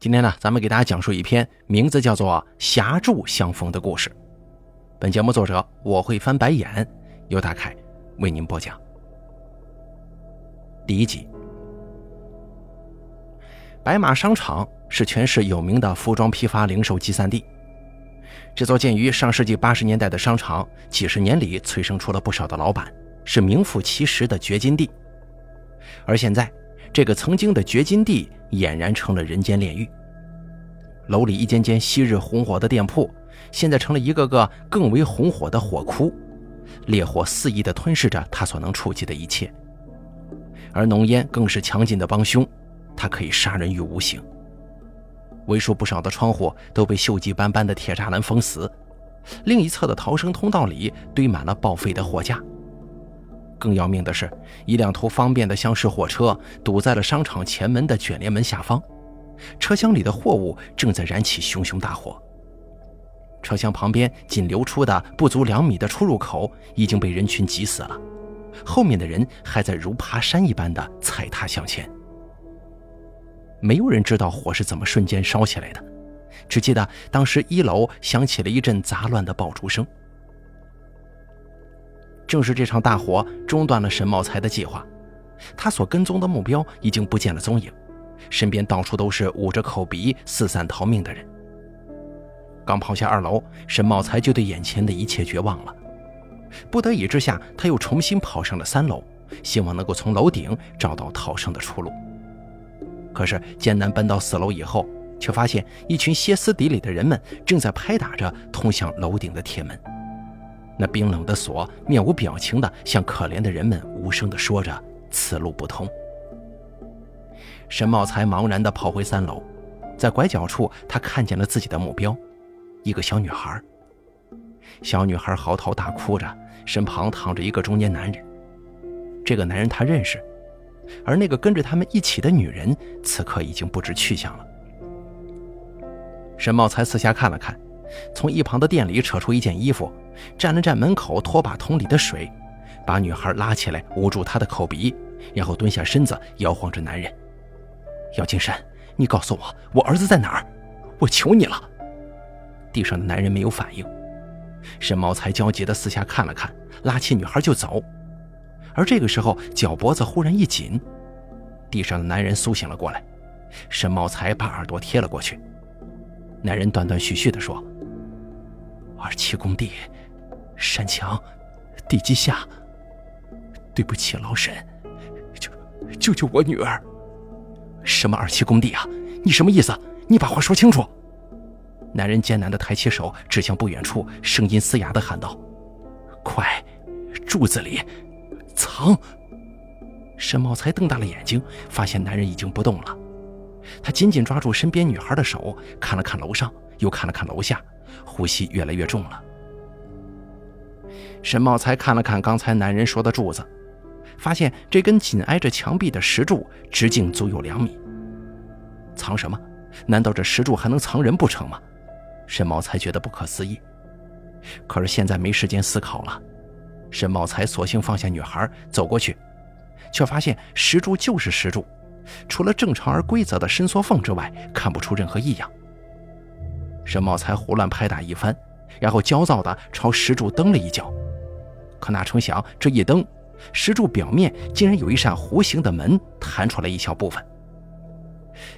今天呢，咱们给大家讲述一篇名字叫做《狭柱相逢》的故事。本节目作者我会翻白眼，由大凯为您播讲。第一集，白马商场是全市有名的服装批发零售集散地。这座建于上世纪八十年代的商场，几十年里催生出了不少的老板，是名副其实的掘金地。而现在，这个曾经的掘金地俨然成了人间炼狱。楼里一间间昔日红火的店铺，现在成了一个个更为红火的火窟，烈火肆意地吞噬着他所能触及的一切。而浓烟更是强劲的帮凶，它可以杀人于无形。为数不少的窗户都被锈迹斑斑的铁栅栏封死，另一侧的逃生通道里堆满了报废的货架。更要命的是，一辆图方便的厢式货车堵在了商场前门的卷帘门下方，车厢里的货物正在燃起熊熊大火。车厢旁边仅留出的不足两米的出入口已经被人群挤死了，后面的人还在如爬山一般的踩踏向前。没有人知道火是怎么瞬间烧起来的，只记得当时一楼响起了一阵杂乱的爆竹声。正是这场大火中断了沈茂才的计划，他所跟踪的目标已经不见了踪影，身边到处都是捂着口鼻四散逃命的人。刚跑下二楼，沈茂才就对眼前的一切绝望了。不得已之下，他又重新跑上了三楼，希望能够从楼顶找到逃生的出路。可是艰难奔到四楼以后，却发现一群歇斯底里的人们正在拍打着通向楼顶的铁门。那冰冷的锁面无表情地向可怜的人们无声地说着：“此路不通。”沈茂才茫然地跑回三楼，在拐角处，他看见了自己的目标，一个小女孩。小女孩嚎啕大哭着，身旁躺着一个中年男人。这个男人他认识，而那个跟着他们一起的女人，此刻已经不知去向了。沈茂才四下看了看。从一旁的店里扯出一件衣服，蘸了蘸门口拖把桶里的水，把女孩拉起来捂住她的口鼻，然后蹲下身子摇晃着男人：“姚金山，你告诉我，我儿子在哪儿？我求你了！”地上的男人没有反应。沈茂才焦急地四下看了看，拉起女孩就走。而这个时候，脚脖子忽然一紧，地上的男人苏醒了过来。沈茂才把耳朵贴了过去，男人断断续续地说。二七工地，山墙，地基下。对不起，老沈，救救救我女儿！什么二七工地啊？你什么意思？你把话说清楚！男人艰难的抬起手指向不远处，声音嘶哑的喊道：“快，柱子里，藏！”沈茂才瞪大了眼睛，发现男人已经不动了。他紧紧抓住身边女孩的手，看了看楼上，又看了看楼下。呼吸越来越重了。沈茂才看了看刚才男人说的柱子，发现这根紧挨着墙壁的石柱直径足有两米。藏什么？难道这石柱还能藏人不成吗？沈茂才觉得不可思议。可是现在没时间思考了，沈茂才索性放下女孩，走过去，却发现石柱就是石柱，除了正常而规则的伸缩缝之外，看不出任何异样。沈茂才胡乱拍打一番，然后焦躁地朝石柱蹬了一脚，可哪成想这一蹬，石柱表面竟然有一扇弧形的门弹出来一小部分。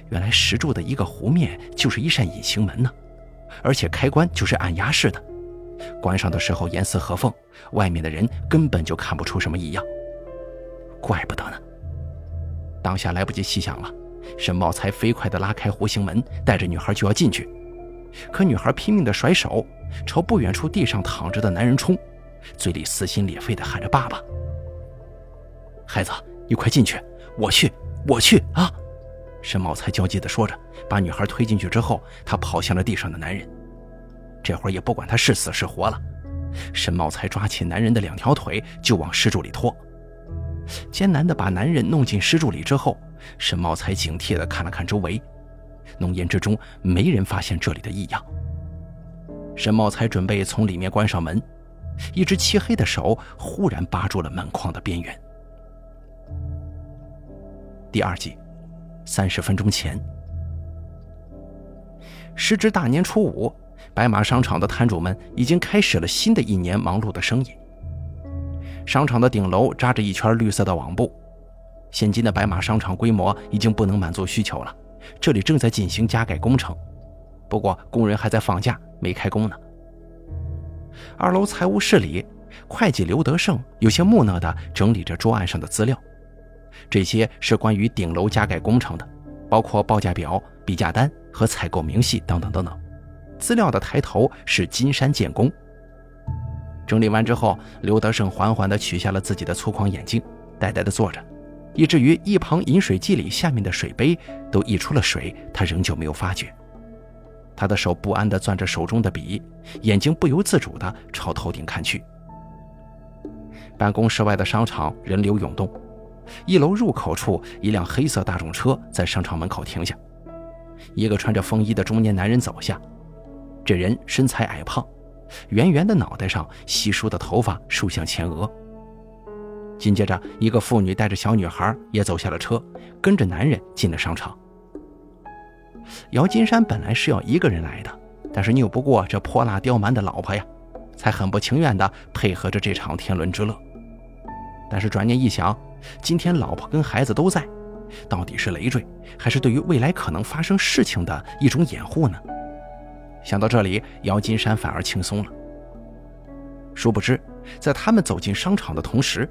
原来石柱的一个弧面就是一扇隐形门呢，而且开关就是按压式的，关上的时候严丝合缝，外面的人根本就看不出什么异样。怪不得呢。当下来不及细想了，沈茂才飞快地拉开弧形门，带着女孩就要进去。可女孩拼命的甩手，朝不远处地上躺着的男人冲，嘴里撕心裂肺的喊着：“爸爸，孩子，你快进去，我去，我去啊！”沈茂才焦急的说着，把女孩推进去之后，他跑向了地上的男人。这会儿也不管他是死是活了，沈茂才抓起男人的两条腿就往石柱里拖。艰难的把男人弄进石柱里之后，沈茂才警惕的看了看周围。浓烟之中，没人发现这里的异样。沈茂才准备从里面关上门，一只漆黑的手忽然扒住了门框的边缘。第二集，三十分钟前，时值大年初五，白马商场的摊主们已经开始了新的一年忙碌的生意。商场的顶楼扎着一圈绿色的网布，现今的白马商场规模已经不能满足需求了。这里正在进行加盖工程，不过工人还在放假，没开工呢。二楼财务室里，会计刘德胜有些木讷地整理着桌案上的资料，这些是关于顶楼加盖工程的，包括报价表、比价单和采购明细等等等等。资料的抬头是金山建工。整理完之后，刘德胜缓缓地取下了自己的粗框眼镜，呆呆地坐着。以至于一旁饮水机里下面的水杯都溢出了水，他仍旧没有发觉。他的手不安地攥着手中的笔，眼睛不由自主地朝头顶看去。办公室外的商场人流涌动，一楼入口处，一辆黑色大众车在商场门口停下，一个穿着风衣的中年男人走下。这人身材矮胖，圆圆的脑袋上稀疏的头发竖向前额。紧接着，一个妇女带着小女孩也走下了车，跟着男人进了商场。姚金山本来是要一个人来的，但是拗不过这泼辣刁蛮的老婆呀，才很不情愿地配合着这场天伦之乐。但是转念一想，今天老婆跟孩子都在，到底是累赘，还是对于未来可能发生事情的一种掩护呢？想到这里，姚金山反而轻松了。殊不知，在他们走进商场的同时，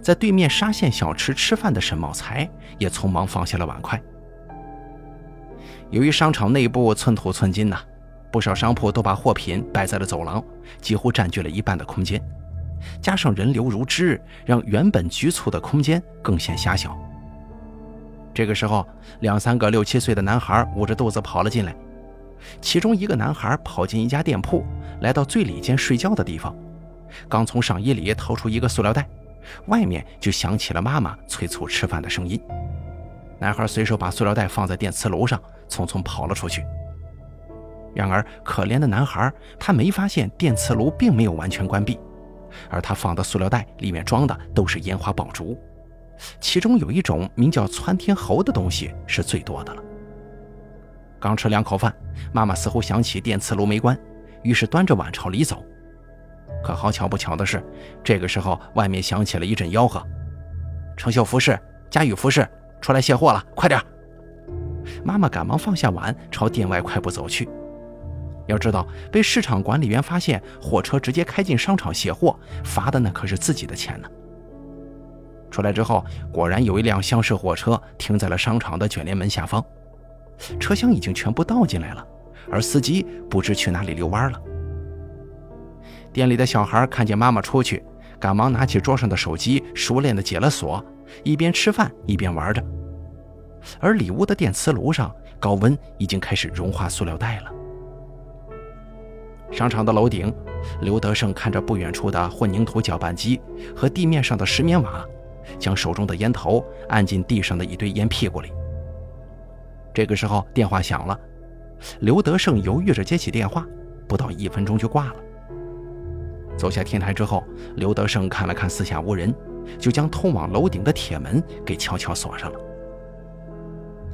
在对面沙县小吃吃饭的沈茂才也匆忙放下了碗筷。由于商场内部寸土寸金呐，不少商铺都把货品摆在了走廊，几乎占据了一半的空间。加上人流如织，让原本局促的空间更显狭小。这个时候，两三个六七岁的男孩捂着肚子跑了进来。其中一个男孩跑进一家店铺，来到最里间睡觉的地方，刚从上衣里掏出一个塑料袋。外面就响起了妈妈催促吃饭的声音。男孩随手把塑料袋放在电磁炉上，匆匆跑了出去。然而，可怜的男孩，他没发现电磁炉并没有完全关闭，而他放的塑料袋里面装的都是烟花爆竹，其中有一种名叫窜天猴的东西是最多的了。刚吃两口饭，妈妈似乎想起电磁炉没关，于是端着碗朝里走。可好巧不巧的是，这个时候外面响起了一阵吆喝：“程秀服饰、佳宇服饰，出来卸货了，快点！”妈妈赶忙放下碗，朝店外快步走去。要知道，被市场管理员发现货车直接开进商场卸货，罚的那可是自己的钱呢。出来之后，果然有一辆厢式货车停在了商场的卷帘门下方，车厢已经全部倒进来了，而司机不知去哪里遛弯了。店里的小孩看见妈妈出去，赶忙拿起桌上的手机，熟练地解了锁，一边吃饭一边玩着。而里屋的电磁炉上，高温已经开始融化塑料袋了。商场的楼顶，刘德胜看着不远处的混凝土搅拌机和地面上的石棉瓦，将手中的烟头按进地上的一堆烟屁股里。这个时候电话响了，刘德胜犹豫着接起电话，不到一分钟就挂了。走下天台之后，刘德胜看了看四下无人，就将通往楼顶的铁门给悄悄锁上了。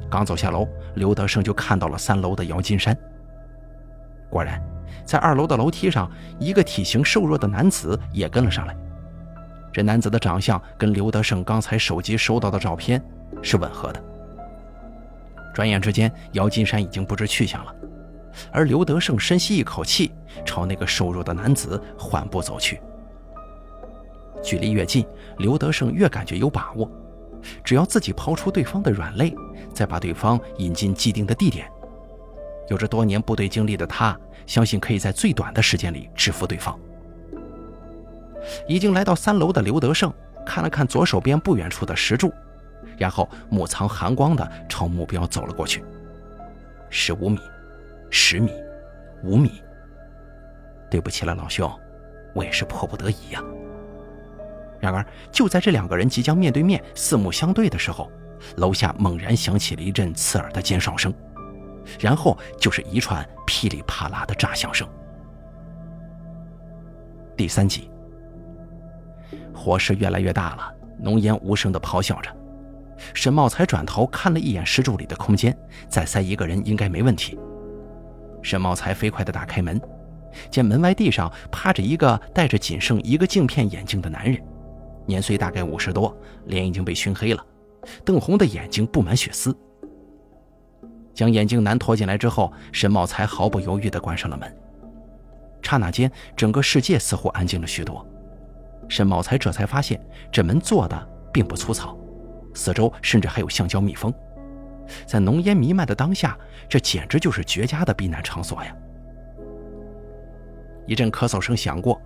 刚走下楼，刘德胜就看到了三楼的姚金山。果然，在二楼的楼梯上，一个体型瘦弱的男子也跟了上来。这男子的长相跟刘德胜刚才手机收到的照片是吻合的。转眼之间，姚金山已经不知去向了。而刘德胜深吸一口气，朝那个瘦弱的男子缓步走去。距离越近，刘德胜越感觉有把握。只要自己抛出对方的软肋，再把对方引进既定的地点，有着多年部队经历的他，相信可以在最短的时间里制服对方。已经来到三楼的刘德胜看了看左手边不远处的石柱，然后目藏寒光的朝目标走了过去。十五米。十米，五米。对不起了，老兄，我也是迫不得已呀。然而，就在这两个人即将面对面、四目相对的时候，楼下猛然响起了一阵刺耳的尖哨声，然后就是一串噼里啪啦的炸响声。第三集，火势越来越大了，浓烟无声的咆哮着。沈茂才转头看了一眼石柱里的空间，再塞一个人应该没问题。沈茂才飞快地打开门，见门外地上趴着一个戴着仅剩一个镜片眼镜的男人，年岁大概五十多，脸已经被熏黑了，瞪红的眼睛布满血丝。将眼镜男拖进来之后，沈茂才毫不犹豫地关上了门。刹那间，整个世界似乎安静了许多。沈茂才这才发现，这门做的并不粗糙，四周甚至还有橡胶密封。在浓烟弥漫的当下，这简直就是绝佳的避难场所呀！一阵咳嗽声响过，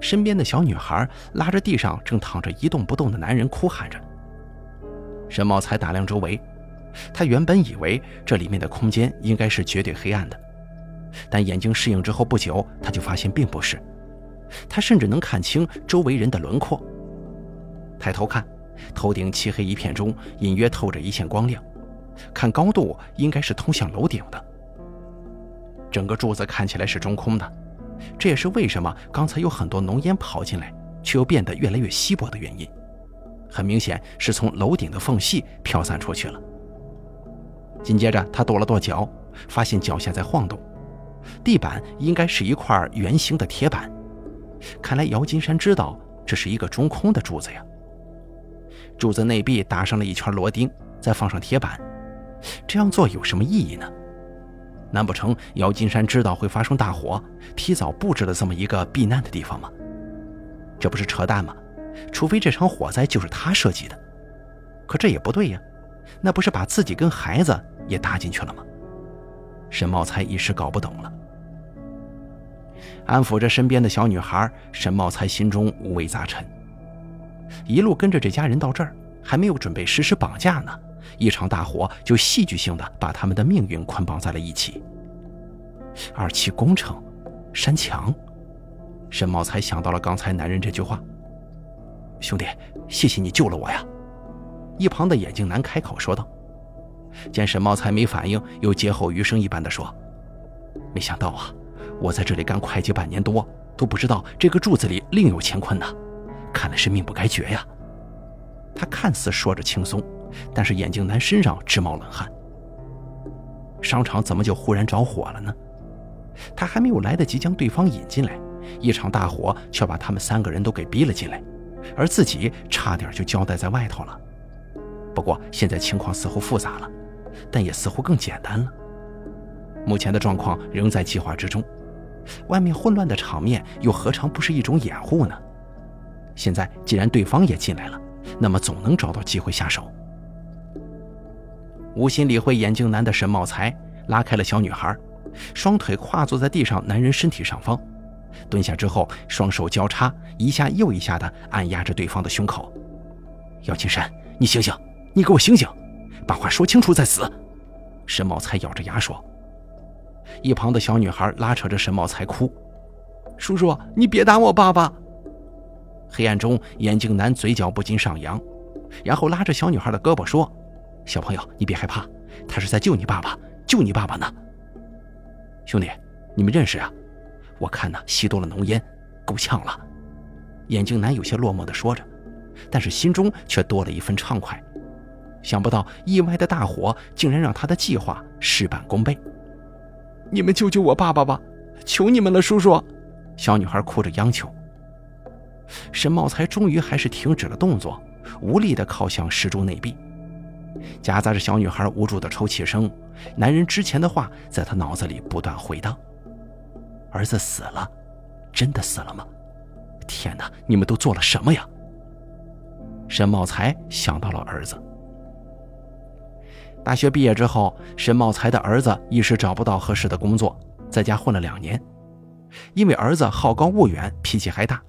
身边的小女孩拉着地上正躺着一动不动的男人，哭喊着。沈茂才打量周围，他原本以为这里面的空间应该是绝对黑暗的，但眼睛适应之后不久，他就发现并不是。他甚至能看清周围人的轮廓。抬头看，头顶漆黑一片中，隐约透着一线光亮。看高度，应该是通向楼顶的。整个柱子看起来是中空的，这也是为什么刚才有很多浓烟跑进来，却又变得越来越稀薄的原因。很明显是从楼顶的缝隙飘散出去了。紧接着，他跺了跺脚，发现脚下在晃动，地板应该是一块圆形的铁板。看来姚金山知道这是一个中空的柱子呀。柱子内壁打上了一圈螺钉，再放上铁板。这样做有什么意义呢？难不成姚金山知道会发生大火，提早布置了这么一个避难的地方吗？这不是扯淡吗？除非这场火灾就是他设计的，可这也不对呀，那不是把自己跟孩子也搭进去了吗？沈茂才一时搞不懂了。安抚着身边的小女孩，沈茂才心中五味杂陈。一路跟着这家人到这儿，还没有准备实施绑架呢。一场大火就戏剧性的把他们的命运捆绑在了一起。二期工程，山墙，沈茂才想到了刚才男人这句话。兄弟，谢谢你救了我呀！一旁的眼镜男开口说道。见沈茂才没反应，又劫后余生一般的说：“没想到啊，我在这里干会计半年多，都不知道这个柱子里另有乾坤呢。看来是命不该绝呀。”他看似说着轻松。但是眼镜男身上直冒冷汗。商场怎么就忽然着火了呢？他还没有来得及将对方引进来，一场大火却把他们三个人都给逼了进来，而自己差点就交代在外头了。不过现在情况似乎复杂了，但也似乎更简单了。目前的状况仍在计划之中，外面混乱的场面又何尝不是一种掩护呢？现在既然对方也进来了，那么总能找到机会下手。无心理会眼镜男的沈茂才拉开了小女孩，双腿跨坐在地上男人身体上方，蹲下之后，双手交叉，一下又一下的按压着对方的胸口。姚金山，你醒醒，你给我醒醒，把话说清楚再死！沈茂才咬着牙说。一旁的小女孩拉扯着沈茂才哭：“叔叔，你别打我爸爸！”黑暗中，眼镜男嘴角不禁上扬，然后拉着小女孩的胳膊说。小朋友，你别害怕，他是在救你爸爸，救你爸爸呢。兄弟，你们认识啊？我看呢，吸多了浓烟，够呛了。眼镜男有些落寞地说着，但是心中却多了一份畅快。想不到意外的大火竟然让他的计划事半功倍。你们救救我爸爸吧，求你们了，叔叔！小女孩哭着央求。沈茂才终于还是停止了动作，无力地靠向石柱内壁。夹杂着小女孩无助的抽泣声，男人之前的话在他脑子里不断回荡：“儿子死了，真的死了吗？天哪，你们都做了什么呀？”沈茂才想到了儿子。大学毕业之后，沈茂才的儿子一时找不到合适的工作，在家混了两年。因为儿子好高骛远，脾气还大，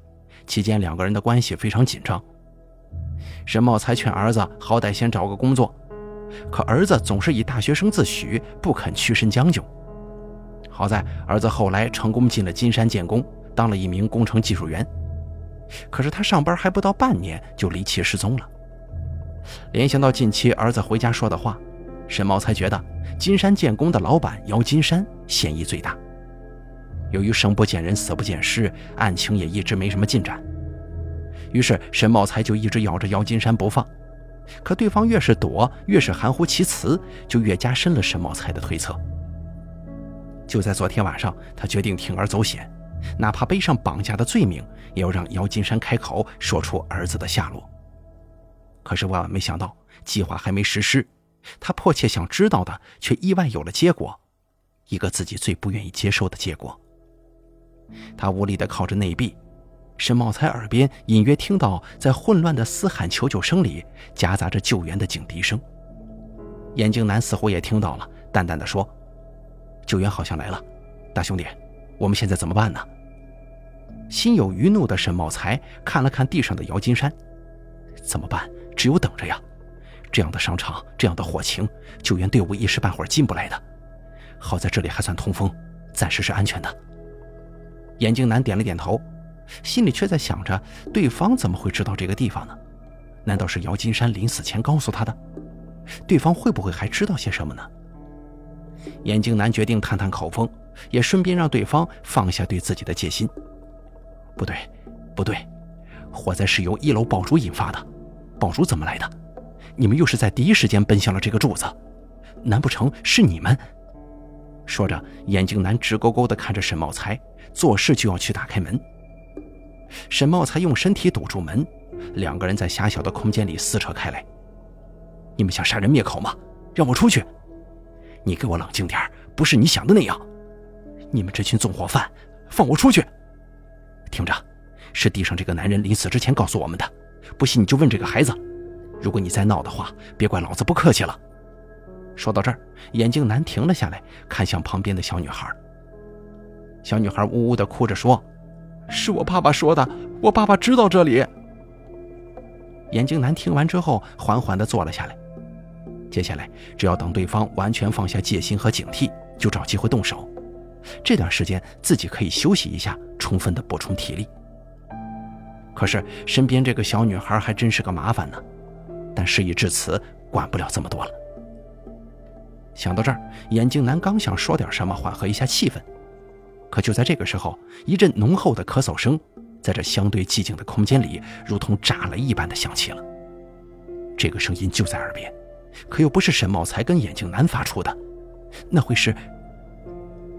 期间两个人的关系非常紧张。沈茂才劝儿子好歹先找个工作。可儿子总是以大学生自诩，不肯屈身将就。好在儿子后来成功进了金山建工，当了一名工程技术员。可是他上班还不到半年，就离奇失踪了。联想到近期儿子回家说的话，沈茂才觉得金山建工的老板姚金山嫌疑最大。由于生不见人，死不见尸，案情也一直没什么进展。于是沈茂才就一直咬着姚金山不放。可对方越是躲，越是含糊其辞，就越加深了沈茂才的推测。就在昨天晚上，他决定铤而走险，哪怕背上绑架的罪名，也要让姚金山开口说出儿子的下落。可是万万没想到，计划还没实施，他迫切想知道的却意外有了结果，一个自己最不愿意接受的结果。他无力地靠着内壁，沈茂才耳边隐约听到在混乱的嘶喊求救声里夹杂着救援的警笛声。眼镜男似乎也听到了，淡淡的说：“救援好像来了，大兄弟，我们现在怎么办呢？”心有余怒的沈茂才看了看地上的姚金山，怎么办？只有等着呀！这样的商场，这样的火情，救援队伍一时半会儿进不来的。好在这里还算通风，暂时是安全的。眼镜男点了点头，心里却在想着：对方怎么会知道这个地方呢？难道是姚金山临死前告诉他的？对方会不会还知道些什么呢？眼镜男决定探探口风，也顺便让对方放下对自己的戒心。不对，不对，火灾是由一楼爆竹引发的，爆竹怎么来的？你们又是在第一时间奔向了这个柱子，难不成是你们？说着，眼镜男直勾勾地看着沈茂才，做事就要去打开门。沈茂才用身体堵住门，两个人在狭小的空间里撕扯开来。你们想杀人灭口吗？让我出去！你给我冷静点不是你想的那样。你们这群纵火犯，放我出去！听着，是地上这个男人临死之前告诉我们的。不信你就问这个孩子。如果你再闹的话，别怪老子不客气了。说到这儿，眼镜男停了下来，看向旁边的小女孩。小女孩呜呜地哭着说：“是我爸爸说的，我爸爸知道这里。”眼镜男听完之后，缓缓地坐了下来。接下来，只要等对方完全放下戒心和警惕，就找机会动手。这段时间自己可以休息一下，充分的补充体力。可是身边这个小女孩还真是个麻烦呢。但事已至此，管不了这么多了。想到这儿，眼镜男刚想说点什么缓和一下气氛，可就在这个时候，一阵浓厚的咳嗽声在这相对寂静的空间里，如同炸了一般的响起了。这个声音就在耳边。可又不是沈茂才跟眼镜男发出的，那会是？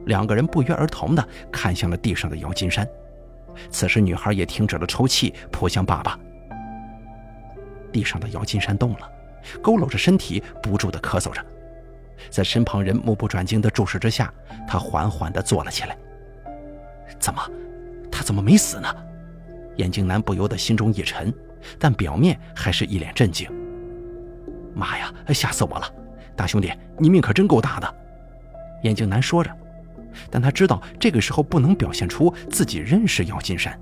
两个人不约而同的看向了地上的姚金山。此时，女孩也停止了抽泣，扑向爸爸。地上的姚金山动了，佝偻着身体，不住的咳嗽着。在身旁人目不转睛的注视之下，他缓缓的坐了起来。怎么，他怎么没死呢？眼镜男不由得心中一沉，但表面还是一脸震惊。妈呀！吓死我了！大兄弟，你命可真够大的。眼镜男说着，但他知道这个时候不能表现出自己认识姚金山。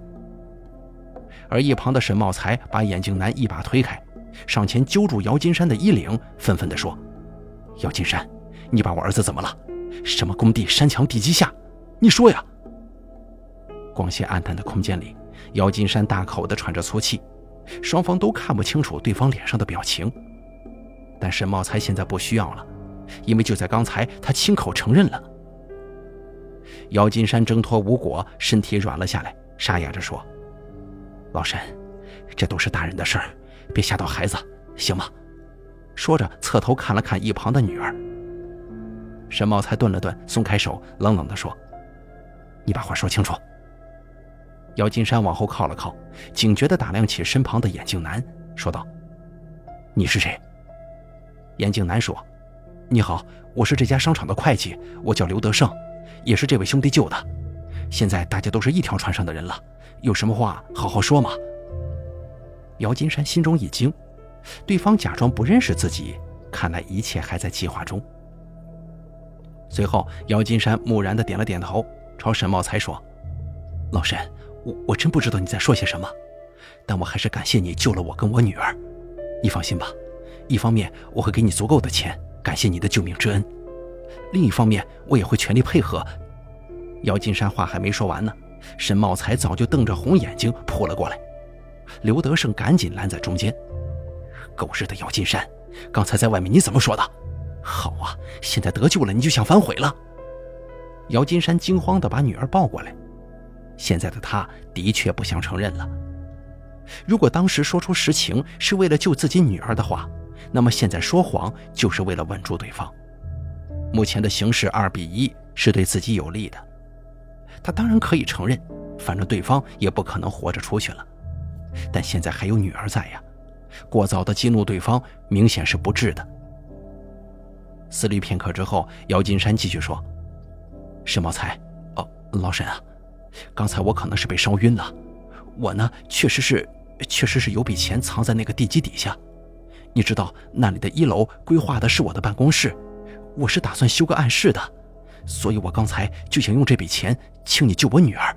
而一旁的沈茂才把眼镜男一把推开，上前揪住姚金山的衣领，愤愤地说：“姚金山，你把我儿子怎么了？什么工地山墙地基下？你说呀！”光线暗淡的空间里，姚金山大口地喘着粗气，双方都看不清楚对方脸上的表情。但沈茂才现在不需要了，因为就在刚才，他亲口承认了。姚金山挣脱无果，身体软了下来，沙哑着说：“老沈，这都是大人的事儿，别吓到孩子，行吗？”说着，侧头看了看一旁的女儿。沈茂才顿了顿，松开手，冷冷地说：“你把话说清楚。”姚金山往后靠了靠，警觉地打量起身旁的眼镜男，说道：“你是谁？”眼镜男说：“你好，我是这家商场的会计，我叫刘德胜，也是这位兄弟救的。现在大家都是一条船上的人了，有什么话好好说嘛。”姚金山心中一惊，对方假装不认识自己，看来一切还在计划中。随后，姚金山木然的点了点头，朝沈茂才说：“老沈，我我真不知道你在说些什么，但我还是感谢你救了我跟我女儿。你放心吧。”一方面我会给你足够的钱，感谢你的救命之恩；另一方面，我也会全力配合。姚金山话还没说完呢，沈茂才早就瞪着红眼睛扑了过来。刘德胜赶紧拦在中间：“狗日的姚金山，刚才在外面你怎么说的？好啊，现在得救了你就想反悔了？”姚金山惊慌地把女儿抱过来，现在的他的确不想承认了。如果当时说出实情是为了救自己女儿的话，那么现在说谎就是为了稳住对方。目前的形势二比一，是对自己有利的。他当然可以承认，反正对方也不可能活着出去了。但现在还有女儿在呀，过早的激怒对方，明显是不智的。思虑片刻之后，姚金山继续说：“沈茂才，哦，老沈啊，刚才我可能是被烧晕了。我呢，确实是，确实是有笔钱藏在那个地基底下。你知道那里的一楼规划的是我的办公室，我是打算修个暗室的，所以我刚才就想用这笔钱请你救我女儿。”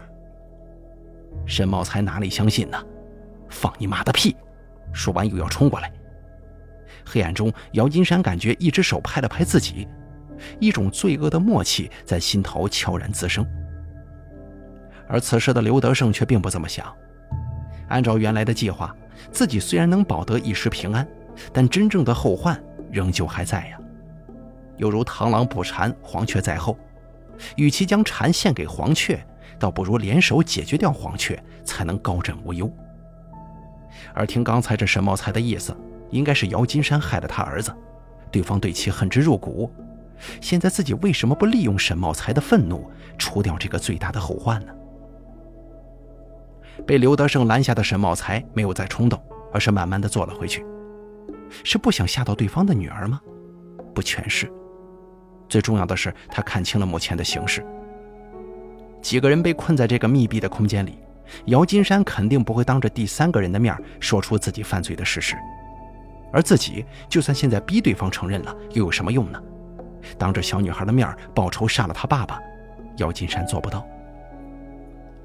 沈茂才哪里相信呢？放你妈的屁！说完又要冲过来。黑暗中，姚金山感觉一只手拍了拍自己，一种罪恶的默契在心头悄然滋生。而此时的刘德胜却并不这么想。按照原来的计划，自己虽然能保得一时平安，但真正的后患仍旧还在呀。犹如螳螂捕蝉，黄雀在后。与其将蝉献给黄雀，倒不如联手解决掉黄雀，才能高枕无忧。而听刚才这沈茂才的意思，应该是姚金山害了他儿子，对方对其恨之入骨。现在自己为什么不利用沈茂才的愤怒，除掉这个最大的后患呢？被刘德胜拦下的沈茂才没有再冲动，而是慢慢的坐了回去。是不想吓到对方的女儿吗？不全是。最重要的是，他看清了目前的形势。几个人被困在这个密闭的空间里。姚金山肯定不会当着第三个人的面说出自己犯罪的事实，而自己就算现在逼对方承认了，又有什么用呢？当着小女孩的面报仇杀了他爸爸，姚金山做不到。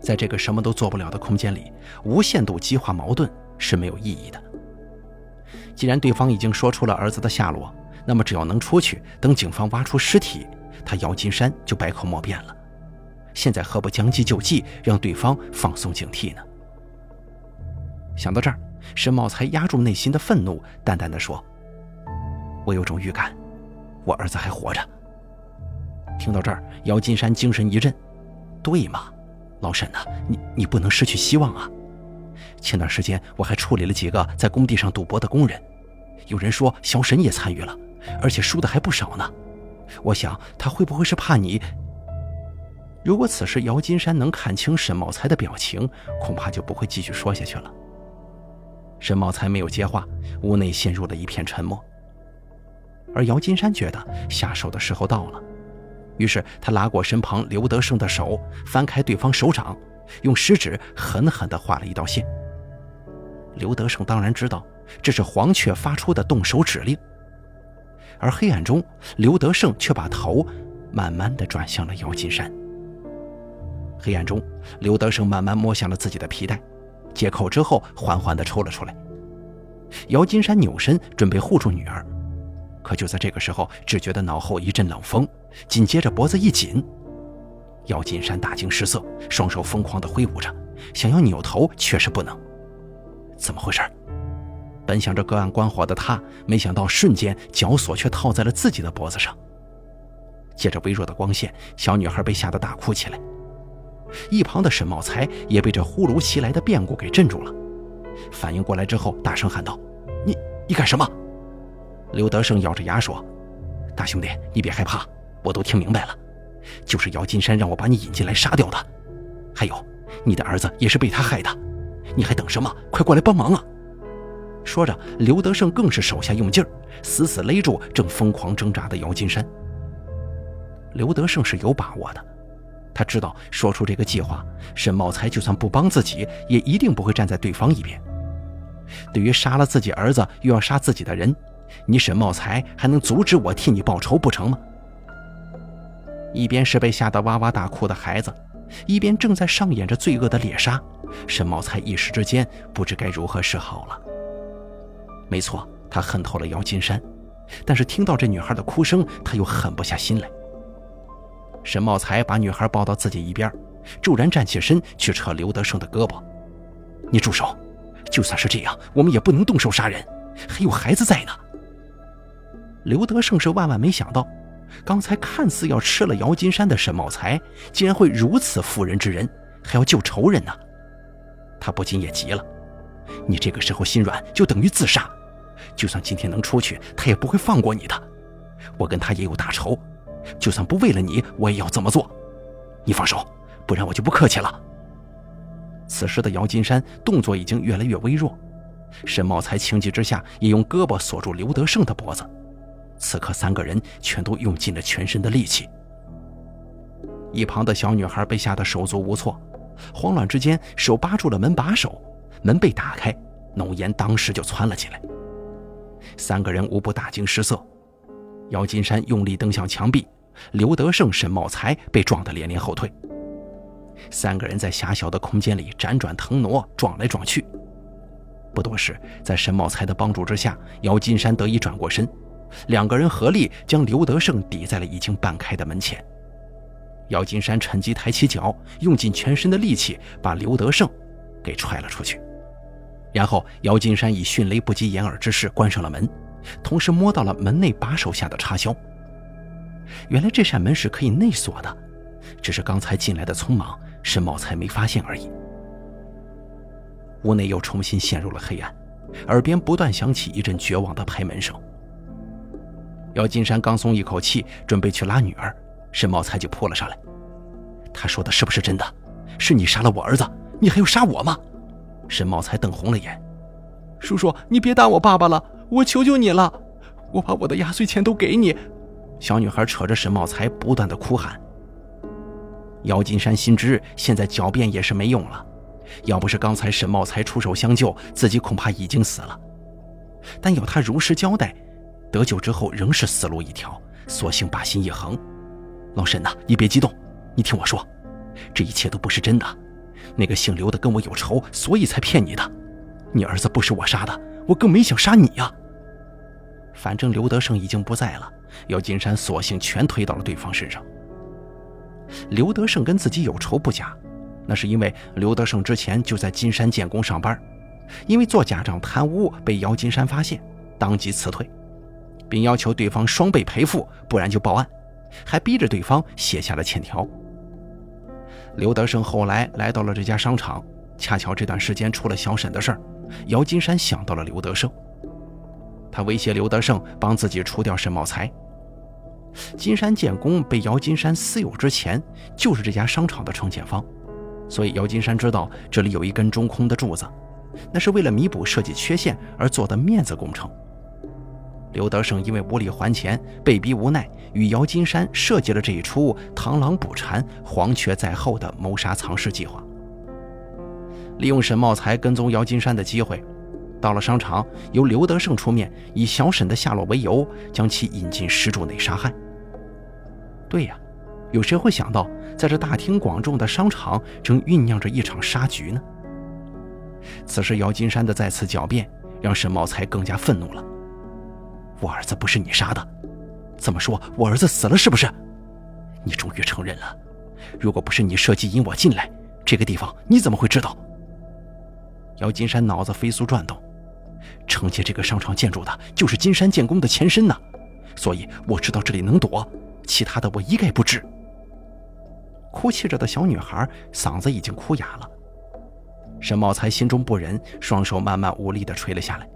在这个什么都做不了的空间里，无限度激化矛盾是没有意义的。既然对方已经说出了儿子的下落，那么只要能出去，等警方挖出尸体，他姚金山就百口莫辩了。现在何不将计就计，让对方放松警惕呢？想到这儿，沈茂才压住内心的愤怒，淡淡的说：“我有种预感，我儿子还活着。”听到这儿，姚金山精神一振：“对嘛，老沈呐，你你不能失去希望啊！前段时间我还处理了几个在工地上赌博的工人，有人说小沈也参与了，而且输的还不少呢。我想他会不会是怕你？”如果此时姚金山能看清沈茂才的表情，恐怕就不会继续说下去了。沈茂才没有接话，屋内陷入了一片沉默。而姚金山觉得下手的时候到了，于是他拉过身旁刘德胜的手，翻开对方手掌，用食指狠狠地画了一道线。刘德胜当然知道这是黄雀发出的动手指令，而黑暗中，刘德胜却把头慢慢地转向了姚金山。黑暗中，刘德胜慢慢摸向了自己的皮带，解扣之后，缓缓地抽了出来。姚金山扭身准备护住女儿，可就在这个时候，只觉得脑后一阵冷风，紧接着脖子一紧。姚金山大惊失色，双手疯狂地挥舞着，想要扭头，却是不能。怎么回事？本想着隔岸观火的他，没想到瞬间绞索却套在了自己的脖子上。借着微弱的光线，小女孩被吓得大哭起来。一旁的沈茂才也被这忽如其来的变故给镇住了，反应过来之后，大声喊道：“你你干什么？”刘德胜咬着牙说：“大兄弟，你别害怕，我都听明白了，就是姚金山让我把你引进来杀掉的。还有，你的儿子也是被他害的，你还等什么？快过来帮忙啊！”说着，刘德胜更是手下用劲儿，死死勒住正疯狂挣扎的姚金山。刘德胜是有把握的。他知道，说出这个计划，沈茂才就算不帮自己，也一定不会站在对方一边。对于杀了自己儿子又要杀自己的人，你沈茂才还能阻止我替你报仇不成吗？一边是被吓得哇哇大哭的孩子，一边正在上演着罪恶的猎杀，沈茂才一时之间不知该如何是好了。没错，他恨透了姚金山，但是听到这女孩的哭声，他又狠不下心来。沈茂才把女孩抱到自己一边，骤然站起身去扯刘德胜的胳膊：“你住手！就算是这样，我们也不能动手杀人，还有孩子在呢。”刘德胜是万万没想到，刚才看似要吃了姚金山的沈茂才，竟然会如此妇人之仁，还要救仇人呢。他不禁也急了：“你这个时候心软，就等于自杀。就算今天能出去，他也不会放过你的。我跟他也有大仇。”就算不为了你，我也要这么做。你放手，不然我就不客气了。此时的姚金山动作已经越来越微弱，沈茂才情急之下也用胳膊锁住刘德胜的脖子。此刻，三个人全都用尽了全身的力气。一旁的小女孩被吓得手足无措，慌乱之间手扒住了门把手，门被打开，浓烟当时就窜了起来。三个人无不大惊失色。姚金山用力蹬向墙壁，刘德胜、沈茂才被撞得连连后退。三个人在狭小的空间里辗转腾挪，撞来撞去。不多时，在沈茂才的帮助之下，姚金山得以转过身，两个人合力将刘德胜抵在了已经半开的门前。姚金山趁机抬起脚，用尽全身的力气把刘德胜给踹了出去。然后，姚金山以迅雷不及掩耳之势关上了门，同时摸到了门内把手下的插销。原来这扇门是可以内锁的，只是刚才进来的匆忙，沈茂才没发现而已。屋内又重新陷入了黑暗，耳边不断响起一阵绝望的拍门声。姚金山刚松一口气，准备去拉女儿。沈茂才就扑了上来，他说的是不是真的？是你杀了我儿子，你还要杀我吗？沈茂才瞪红了眼，叔叔，你别打我爸爸了，我求求你了，我把我的压岁钱都给你。小女孩扯着沈茂才，不断的哭喊。姚金山心知现在狡辩也是没用了，要不是刚才沈茂才出手相救，自己恐怕已经死了。但要他如实交代，得救之后仍是死路一条，索性把心一横。老沈呐，你别激动，你听我说，这一切都不是真的。那个姓刘的跟我有仇，所以才骗你的。你儿子不是我杀的，我更没想杀你呀。反正刘德胜已经不在了，姚金山索性全推到了对方身上。刘德胜跟自己有仇不假，那是因为刘德胜之前就在金山建工上班，因为做假账贪污被姚金山发现，当即辞退，并要求对方双倍赔付，不然就报案。还逼着对方写下了欠条。刘德胜后来来到了这家商场，恰巧这段时间出了小沈的事儿，姚金山想到了刘德胜，他威胁刘德胜帮自己除掉沈茂才。金山建工被姚金山私有之前，就是这家商场的承建方，所以姚金山知道这里有一根中空的柱子，那是为了弥补设计缺陷而做的面子工程。刘德胜因为无力还钱，被逼无奈，与姚金山设计了这一出螳螂捕蝉，黄雀在后的谋杀藏尸计划。利用沈茂才跟踪姚金山的机会，到了商场，由刘德胜出面，以小沈的下落为由，将其引进石柱内杀害。对呀，有谁会想到，在这大庭广众的商场，正酝酿着一场杀局呢？此时，姚金山的再次狡辩，让沈茂才更加愤怒了。我儿子不是你杀的，这么说，我儿子死了是不是？你终于承认了。如果不是你设计引我进来，这个地方你怎么会知道？姚金山脑子飞速转动，承接这个商场建筑的就是金山建工的前身呢，所以我知道这里能躲，其他的我一概不知。哭泣着的小女孩嗓子已经哭哑了，沈茂才心中不忍，双手慢慢无力地垂了下来。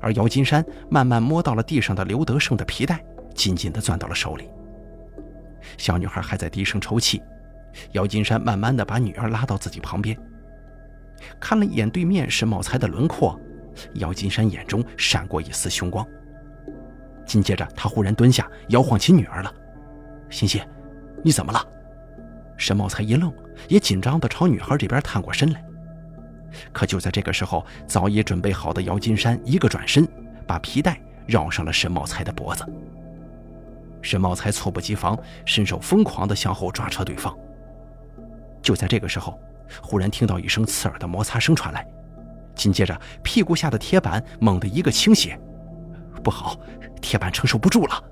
而姚金山慢慢摸到了地上的刘德胜的皮带，紧紧地攥到了手里。小女孩还在低声抽泣，姚金山慢慢地把女儿拉到自己旁边，看了一眼对面沈茂才的轮廓，姚金山眼中闪过一丝凶光。紧接着，他忽然蹲下，摇晃起女儿了。欣欣，你怎么了？沈茂才一愣，也紧张地朝女孩这边探过身来。可就在这个时候，早已准备好的姚金山一个转身，把皮带绕上了沈茂才的脖子。沈茂才猝不及防，伸手疯狂地向后抓扯对方。就在这个时候，忽然听到一声刺耳的摩擦声传来，紧接着屁股下的铁板猛地一个倾斜，不好，铁板承受不住了！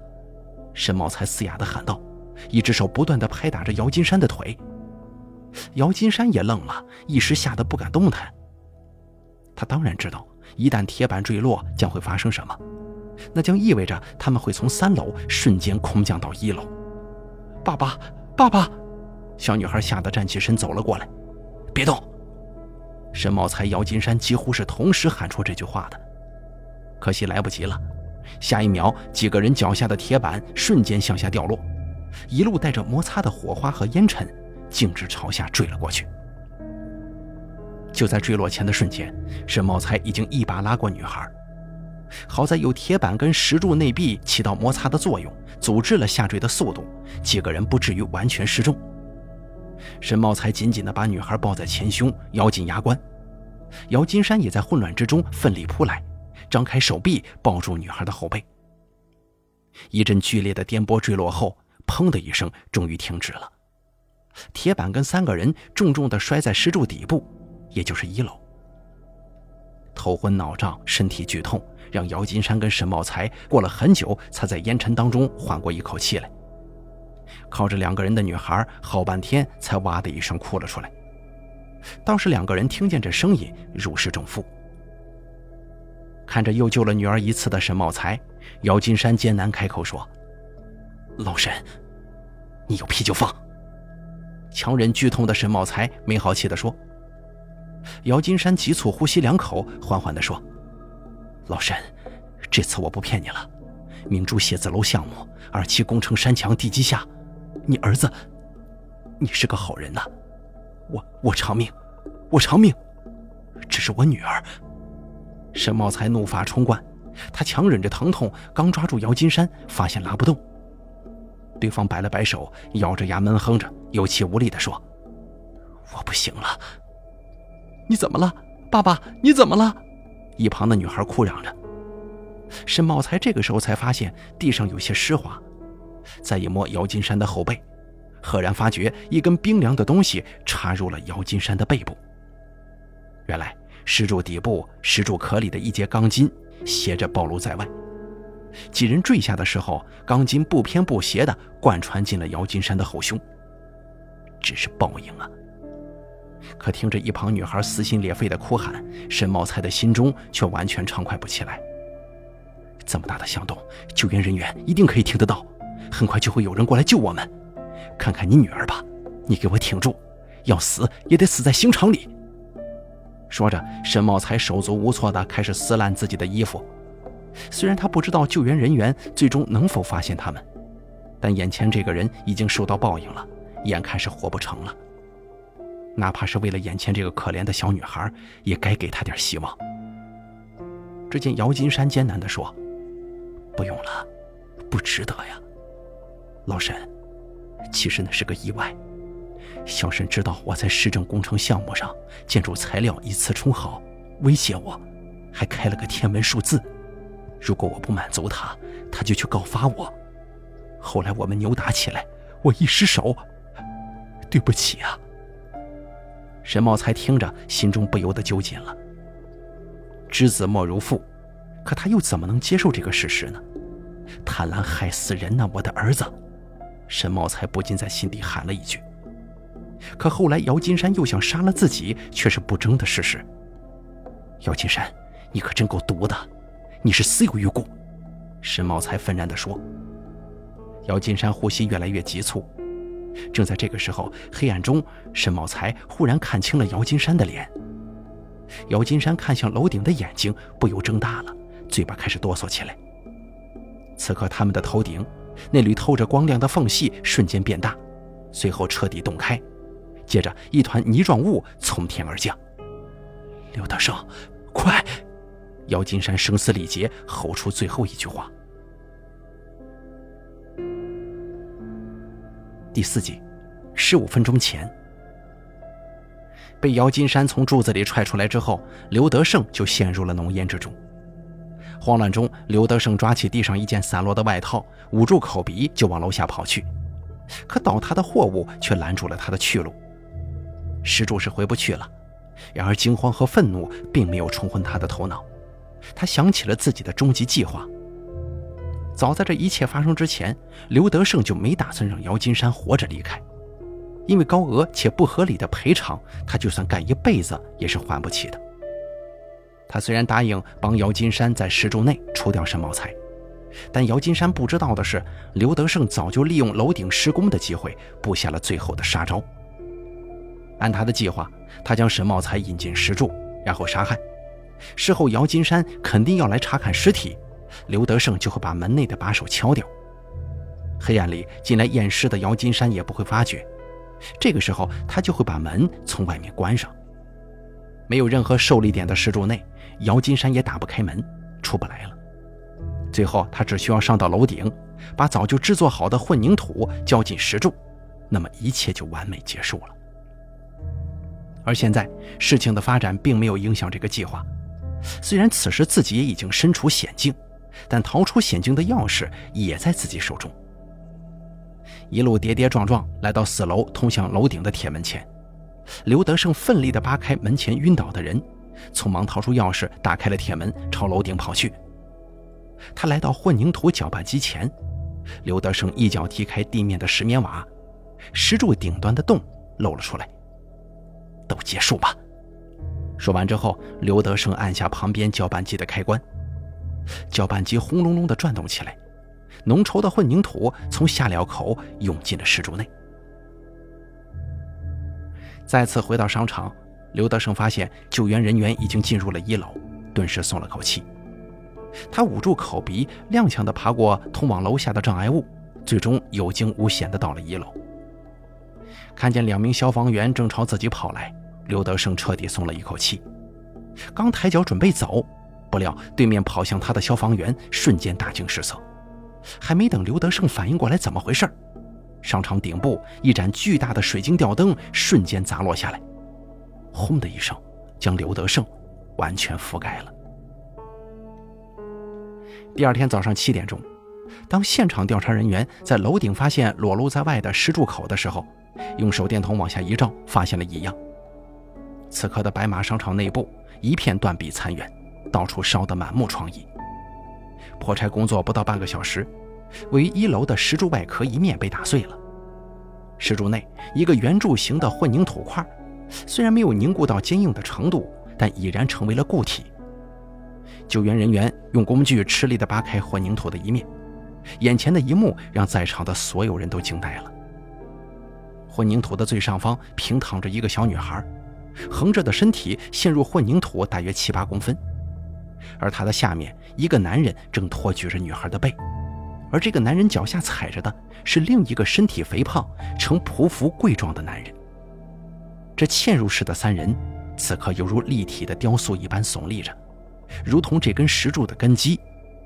沈茂才嘶哑地喊道，一只手不断地拍打着姚金山的腿。姚金山也愣了，一时吓得不敢动弹。他当然知道，一旦铁板坠落，将会发生什么，那将意味着他们会从三楼瞬间空降到一楼。爸爸，爸爸！小女孩吓得站起身走了过来。别动！沈茂才、姚金山几乎是同时喊出这句话的，可惜来不及了。下一秒，几个人脚下的铁板瞬间向下掉落，一路带着摩擦的火花和烟尘，径直朝下坠了过去。就在坠落前的瞬间，沈茂才已经一把拉过女孩。好在有铁板跟石柱内壁起到摩擦的作用，阻滞了下坠的速度，几个人不至于完全失重。沈茂才紧紧地把女孩抱在前胸，咬紧牙关。姚金山也在混乱之中奋力扑来，张开手臂抱住女孩的后背。一阵剧烈的颠簸坠落后，砰的一声，终于停止了。铁板跟三个人重重地摔在石柱底部，也就是一楼。头昏脑胀，身体剧痛，让姚金山跟沈茂才过了很久才在烟尘当中缓过一口气来。靠着两个人的女孩，好半天才哇的一声哭了出来。倒是两个人听见这声音，如释重负。看着又救了女儿一次的沈茂才，姚金山艰难开口说：“老沈，你有屁就放。”强忍剧痛的沈茂才没好气地说。姚金山急促呼吸两口，缓缓地说：“老沈，这次我不骗你了。明珠写字楼项目二期工程山墙地基下，你儿子，你是个好人呐。我我偿命，我偿命。这是我女儿。”沈茂才怒发冲冠，他强忍着疼痛，刚抓住姚金山，发现拉不动。对方摆了摆手，咬着牙闷哼着，有气无力地说：“我不行了。”你怎么了，爸爸？你怎么了？一旁的女孩哭嚷着。沈茂才这个时候才发现地上有些湿滑，再一摸姚金山的后背，赫然发觉一根冰凉的东西插入了姚金山的背部。原来石柱底部石柱壳里的一节钢筋斜着暴露在外，几人坠下的时候，钢筋不偏不斜地贯穿进了姚金山的后胸。这是报应啊！可听着一旁女孩撕心裂肺的哭喊，沈茂才的心中却完全畅快不起来。这么大的响动，救援人员一定可以听得到，很快就会有人过来救我们。看看你女儿吧，你给我挺住，要死也得死在刑场里。说着，沈茂才手足无措地开始撕烂自己的衣服。虽然他不知道救援人员最终能否发现他们，但眼前这个人已经受到报应了，眼看是活不成了。哪怕是为了眼前这个可怜的小女孩，也该给她点希望。只见姚金山艰难地说：“不用了，不值得呀，老沈。其实那是个意外。小沈知道我在市政工程项目上建筑材料以次充好，威胁我，还开了个天文数字。如果我不满足他，他就去告发我。后来我们扭打起来，我一失手，对不起啊。”沈茂才听着，心中不由得揪紧了。知子莫如父，可他又怎么能接受这个事实呢？贪婪害死人呐！我的儿子！沈茂才不禁在心底喊了一句。可后来姚金山又想杀了自己，却是不争的事实。姚金山，你可真够毒的！你是死有余辜！沈茂才愤然地说。姚金山呼吸越来越急促。正在这个时候，黑暗中，沈茂才忽然看清了姚金山的脸。姚金山看向楼顶的眼睛不由睁大了，嘴巴开始哆嗦起来。此刻，他们的头顶那缕透着光亮的缝隙瞬间变大，随后彻底洞开，接着一团泥状物从天而降。刘德胜，快！姚金山声嘶力竭吼出最后一句话。第四集，十五分钟前，被姚金山从柱子里踹出来之后，刘德胜就陷入了浓烟之中。慌乱中，刘德胜抓起地上一件散落的外套，捂住口鼻就往楼下跑去。可倒塌的货物却拦住了他的去路。石柱是回不去了，然而惊慌和愤怒并没有冲昏他的头脑。他想起了自己的终极计划。早在这一切发生之前，刘德胜就没打算让姚金山活着离开，因为高额且不合理的赔偿，他就算干一辈子也是还不起的。他虽然答应帮姚金山在石柱内除掉沈茂才，但姚金山不知道的是，刘德胜早就利用楼顶施工的机会布下了最后的杀招。按他的计划，他将沈茂才引进石柱，然后杀害。事后姚金山肯定要来查看尸体。刘德胜就会把门内的把手敲掉。黑暗里进来验尸的姚金山也不会发觉，这个时候他就会把门从外面关上。没有任何受力点的石柱内，姚金山也打不开门，出不来了。最后他只需要上到楼顶，把早就制作好的混凝土浇进石柱，那么一切就完美结束了。而现在事情的发展并没有影响这个计划，虽然此时自己也已经身处险境，但逃出险境的钥匙也在自己手中。一路跌跌撞撞来到四楼通向楼顶的铁门前，刘德胜奋力地扒开门前晕倒的人，匆忙掏出钥匙打开了铁门，朝楼顶跑去。他来到混凝土搅拌机前，刘德胜一脚踢开地面的石棉瓦，石柱顶端的洞露了出来。都结束吧。说完之后，刘德胜按下旁边搅拌机的开关，搅拌机轰隆隆地转动起来。浓稠的混凝土从下料口涌进了石柱内。再次回到商场，刘德胜发现救援人员已经进入了一楼，顿时松了口气。他捂住口鼻，踉跄地爬过通往楼下的障碍物，最终有惊无险地到了一楼。看见两名消防员正朝自己跑来，刘德胜彻底松了一口气。刚抬脚准备走，不料对面跑向他的消防员瞬间大惊失色。还没等刘德胜反应过来怎么回事，商场顶部一盏巨大的水晶吊灯瞬间砸落下来，轰的一声，将刘德胜完全覆盖了。第二天早上七点钟，当现场调查人员在楼顶发现裸露在外的石柱口的时候，用手电筒往下一照，发现了异样。此刻的白马商场内部一片断壁残垣，到处烧得满目疮痍。破拆工作不到半个小时，位于一楼的石柱外壳一面被打碎了。石柱内一个圆柱形的混凝土块，虽然没有凝固到坚硬的程度，但已然成为了固体。救援人员用工具吃力地扒开混凝土的一面，眼前的一幕让在场的所有人都惊呆了。混凝土的最上方平躺着一个小女孩，横着的身体陷入混凝土大约七八公分。而他的下面，一个男人正托举着女孩的背，而这个男人脚下踩着的是另一个身体肥胖、呈匍匐跪状的男人。这嵌入式的三人，此刻犹如立体的雕塑一般耸立着，如同这根石柱的根基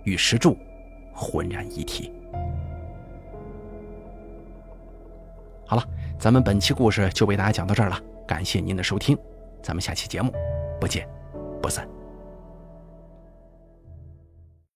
与石柱浑然一体。好了，咱们本期故事就为大家讲到这儿了，感谢您的收听，咱们下期节目不见不散。